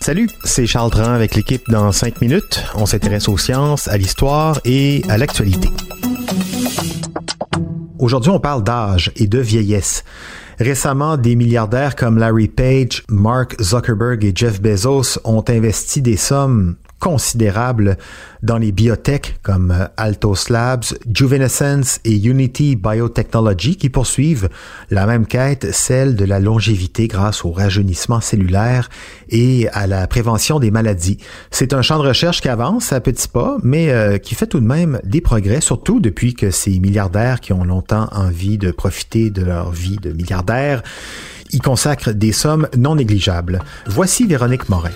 Salut, c'est Charles Dran avec l'équipe dans 5 minutes. On s'intéresse aux sciences, à l'histoire et à l'actualité. Aujourd'hui, on parle d'âge et de vieillesse. Récemment, des milliardaires comme Larry Page, Mark Zuckerberg et Jeff Bezos ont investi des sommes considérables dans les biotech comme euh, Altos Labs, Juvenescence et Unity Biotechnology qui poursuivent la même quête, celle de la longévité grâce au rajeunissement cellulaire et à la prévention des maladies. C'est un champ de recherche qui avance à petits pas, mais euh, qui fait tout de même des progrès, surtout depuis que ces milliardaires qui ont longtemps envie de profiter de leur vie de milliardaires y consacrent des sommes non négligeables. Voici Véronique Morin.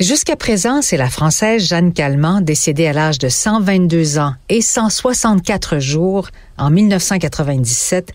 Jusqu'à présent, c'est la Française Jeanne Calment, décédée à l'âge de 122 ans et 164 jours en 1997,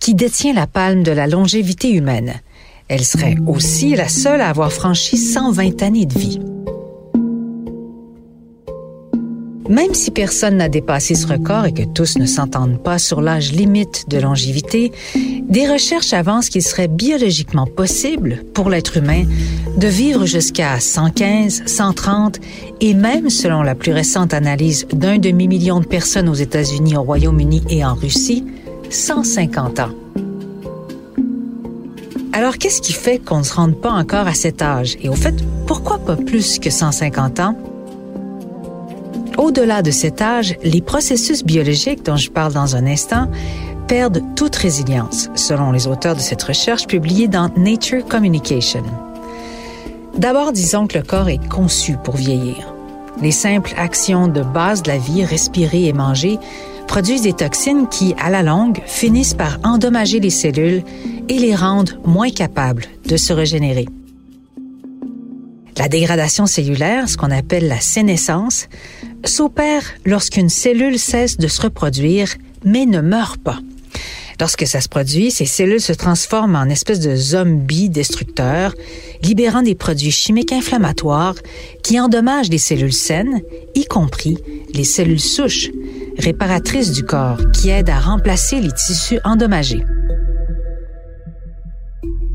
qui détient la palme de la longévité humaine. Elle serait aussi la seule à avoir franchi 120 années de vie. Même si personne n'a dépassé ce record et que tous ne s'entendent pas sur l'âge limite de longévité, des recherches avancent qu'il serait biologiquement possible pour l'être humain de vivre jusqu'à 115, 130 et même, selon la plus récente analyse d'un demi-million de personnes aux États-Unis, au Royaume-Uni et en Russie, 150 ans. Alors, qu'est-ce qui fait qu'on ne se rende pas encore à cet âge? Et au fait, pourquoi pas plus que 150 ans? Au-delà de cet âge, les processus biologiques dont je parle dans un instant perdent toute résilience, selon les auteurs de cette recherche publiée dans Nature Communication. D'abord, disons que le corps est conçu pour vieillir. Les simples actions de base de la vie, respirer et manger, produisent des toxines qui, à la longue, finissent par endommager les cellules et les rendent moins capables de se régénérer. La dégradation cellulaire, ce qu'on appelle la sénescence, s'opère lorsqu'une cellule cesse de se reproduire, mais ne meurt pas. Lorsque ça se produit, ces cellules se transforment en espèces de zombies destructeurs, libérant des produits chimiques inflammatoires qui endommagent les cellules saines, y compris les cellules souches, réparatrices du corps, qui aident à remplacer les tissus endommagés.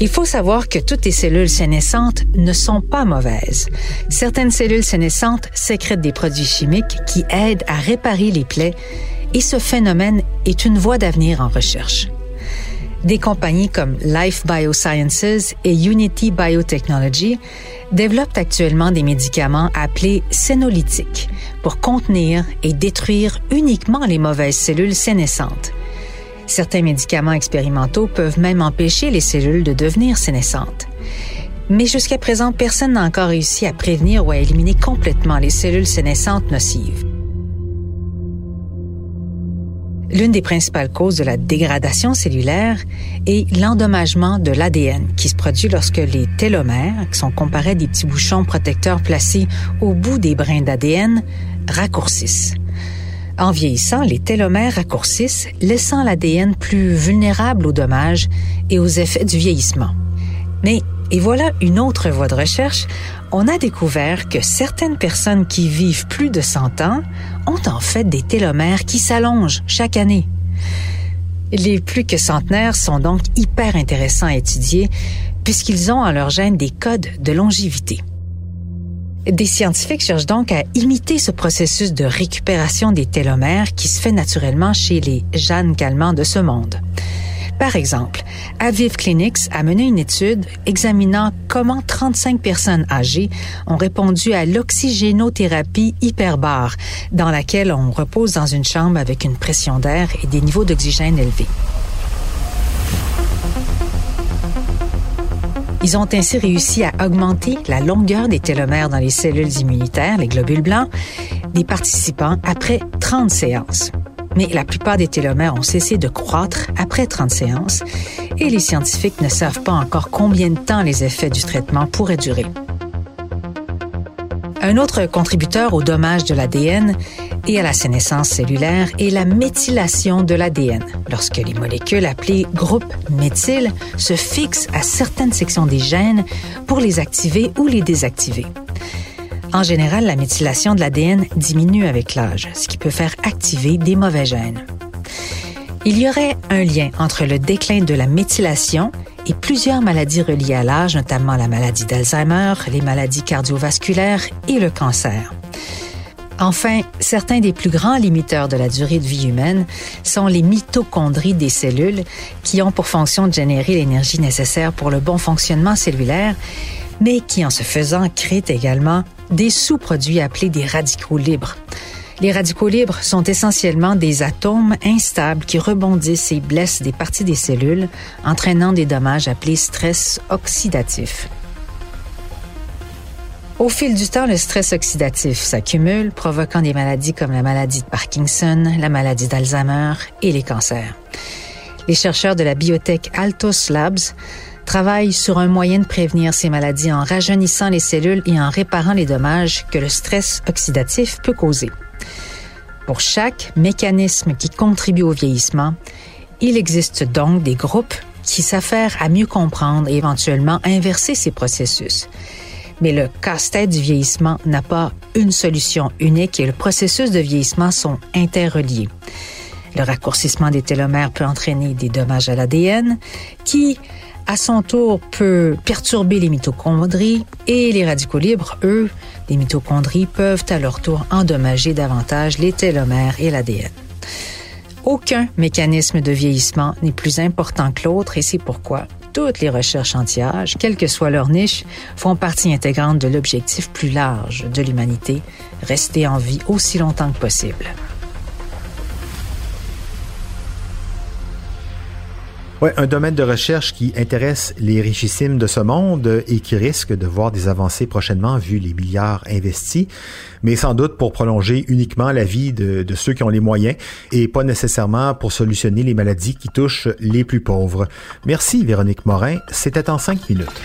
Il faut savoir que toutes les cellules sénescentes ne sont pas mauvaises. Certaines cellules sénescentes sécrètent des produits chimiques qui aident à réparer les plaies et ce phénomène est une voie d'avenir en recherche. Des compagnies comme Life Biosciences et Unity Biotechnology développent actuellement des médicaments appelés sénolytiques pour contenir et détruire uniquement les mauvaises cellules sénescentes. Certains médicaments expérimentaux peuvent même empêcher les cellules de devenir sénescentes. Mais jusqu'à présent, personne n'a encore réussi à prévenir ou à éliminer complètement les cellules sénescentes nocives. L'une des principales causes de la dégradation cellulaire est l'endommagement de l'ADN qui se produit lorsque les télomères, qui sont comparés à des petits bouchons protecteurs placés au bout des brins d'ADN, raccourcissent. En vieillissant, les télomères raccourcissent, laissant l'ADN plus vulnérable aux dommages et aux effets du vieillissement. Mais, et voilà une autre voie de recherche, on a découvert que certaines personnes qui vivent plus de 100 ans ont en fait des télomères qui s'allongent chaque année. Les plus que centenaires sont donc hyper intéressants à étudier puisqu'ils ont en leur gène des codes de longévité. Des scientifiques cherchent donc à imiter ce processus de récupération des télomères qui se fait naturellement chez les Jeanne Calment de ce monde. Par exemple, Aviv Clinics a mené une étude examinant comment 35 personnes âgées ont répondu à l'oxygénothérapie hyperbare, dans laquelle on repose dans une chambre avec une pression d'air et des niveaux d'oxygène élevés. Ils ont ainsi réussi à augmenter la longueur des télomères dans les cellules immunitaires, les globules blancs, des participants après 30 séances. Mais la plupart des télomères ont cessé de croître après 30 séances et les scientifiques ne savent pas encore combien de temps les effets du traitement pourraient durer. Un autre contributeur au dommage de l'ADN et à la sénescence cellulaire est la méthylation de l'ADN, lorsque les molécules appelées groupes méthyle se fixent à certaines sections des gènes pour les activer ou les désactiver. En général, la méthylation de l'ADN diminue avec l'âge, ce qui peut faire activer des mauvais gènes. Il y aurait un lien entre le déclin de la méthylation et plusieurs maladies reliées à l'âge, notamment la maladie d'Alzheimer, les maladies cardiovasculaires et le cancer. Enfin, certains des plus grands limiteurs de la durée de vie humaine sont les mitochondries des cellules qui ont pour fonction de générer l'énergie nécessaire pour le bon fonctionnement cellulaire, mais qui en se faisant créent également des sous-produits appelés des radicaux libres. Les radicaux libres sont essentiellement des atomes instables qui rebondissent et blessent des parties des cellules, entraînant des dommages appelés stress oxydatif. Au fil du temps, le stress oxydatif s'accumule, provoquant des maladies comme la maladie de Parkinson, la maladie d'Alzheimer et les cancers. Les chercheurs de la biotech Altos Labs travaillent sur un moyen de prévenir ces maladies en rajeunissant les cellules et en réparant les dommages que le stress oxydatif peut causer. Pour chaque mécanisme qui contribue au vieillissement, il existe donc des groupes qui s'affairent à mieux comprendre et éventuellement inverser ces processus. Mais le casse-tête du vieillissement n'a pas une solution unique et le processus de vieillissement sont interreliés. Le raccourcissement des télomères peut entraîner des dommages à l'ADN qui, à son tour, peut perturber les mitochondries et les radicaux libres, eux, les mitochondries peuvent à leur tour endommager davantage les télomères et l'ADN. Aucun mécanisme de vieillissement n'est plus important que l'autre et c'est pourquoi toutes les recherches anti-âge, quelle que soit leur niche, font partie intégrante de l'objectif plus large de l'humanité, rester en vie aussi longtemps que possible. Ouais, un domaine de recherche qui intéresse les richissimes de ce monde et qui risque de voir des avancées prochainement vu les milliards investis, mais sans doute pour prolonger uniquement la vie de, de ceux qui ont les moyens et pas nécessairement pour solutionner les maladies qui touchent les plus pauvres. Merci Véronique Morin, c'était en cinq minutes.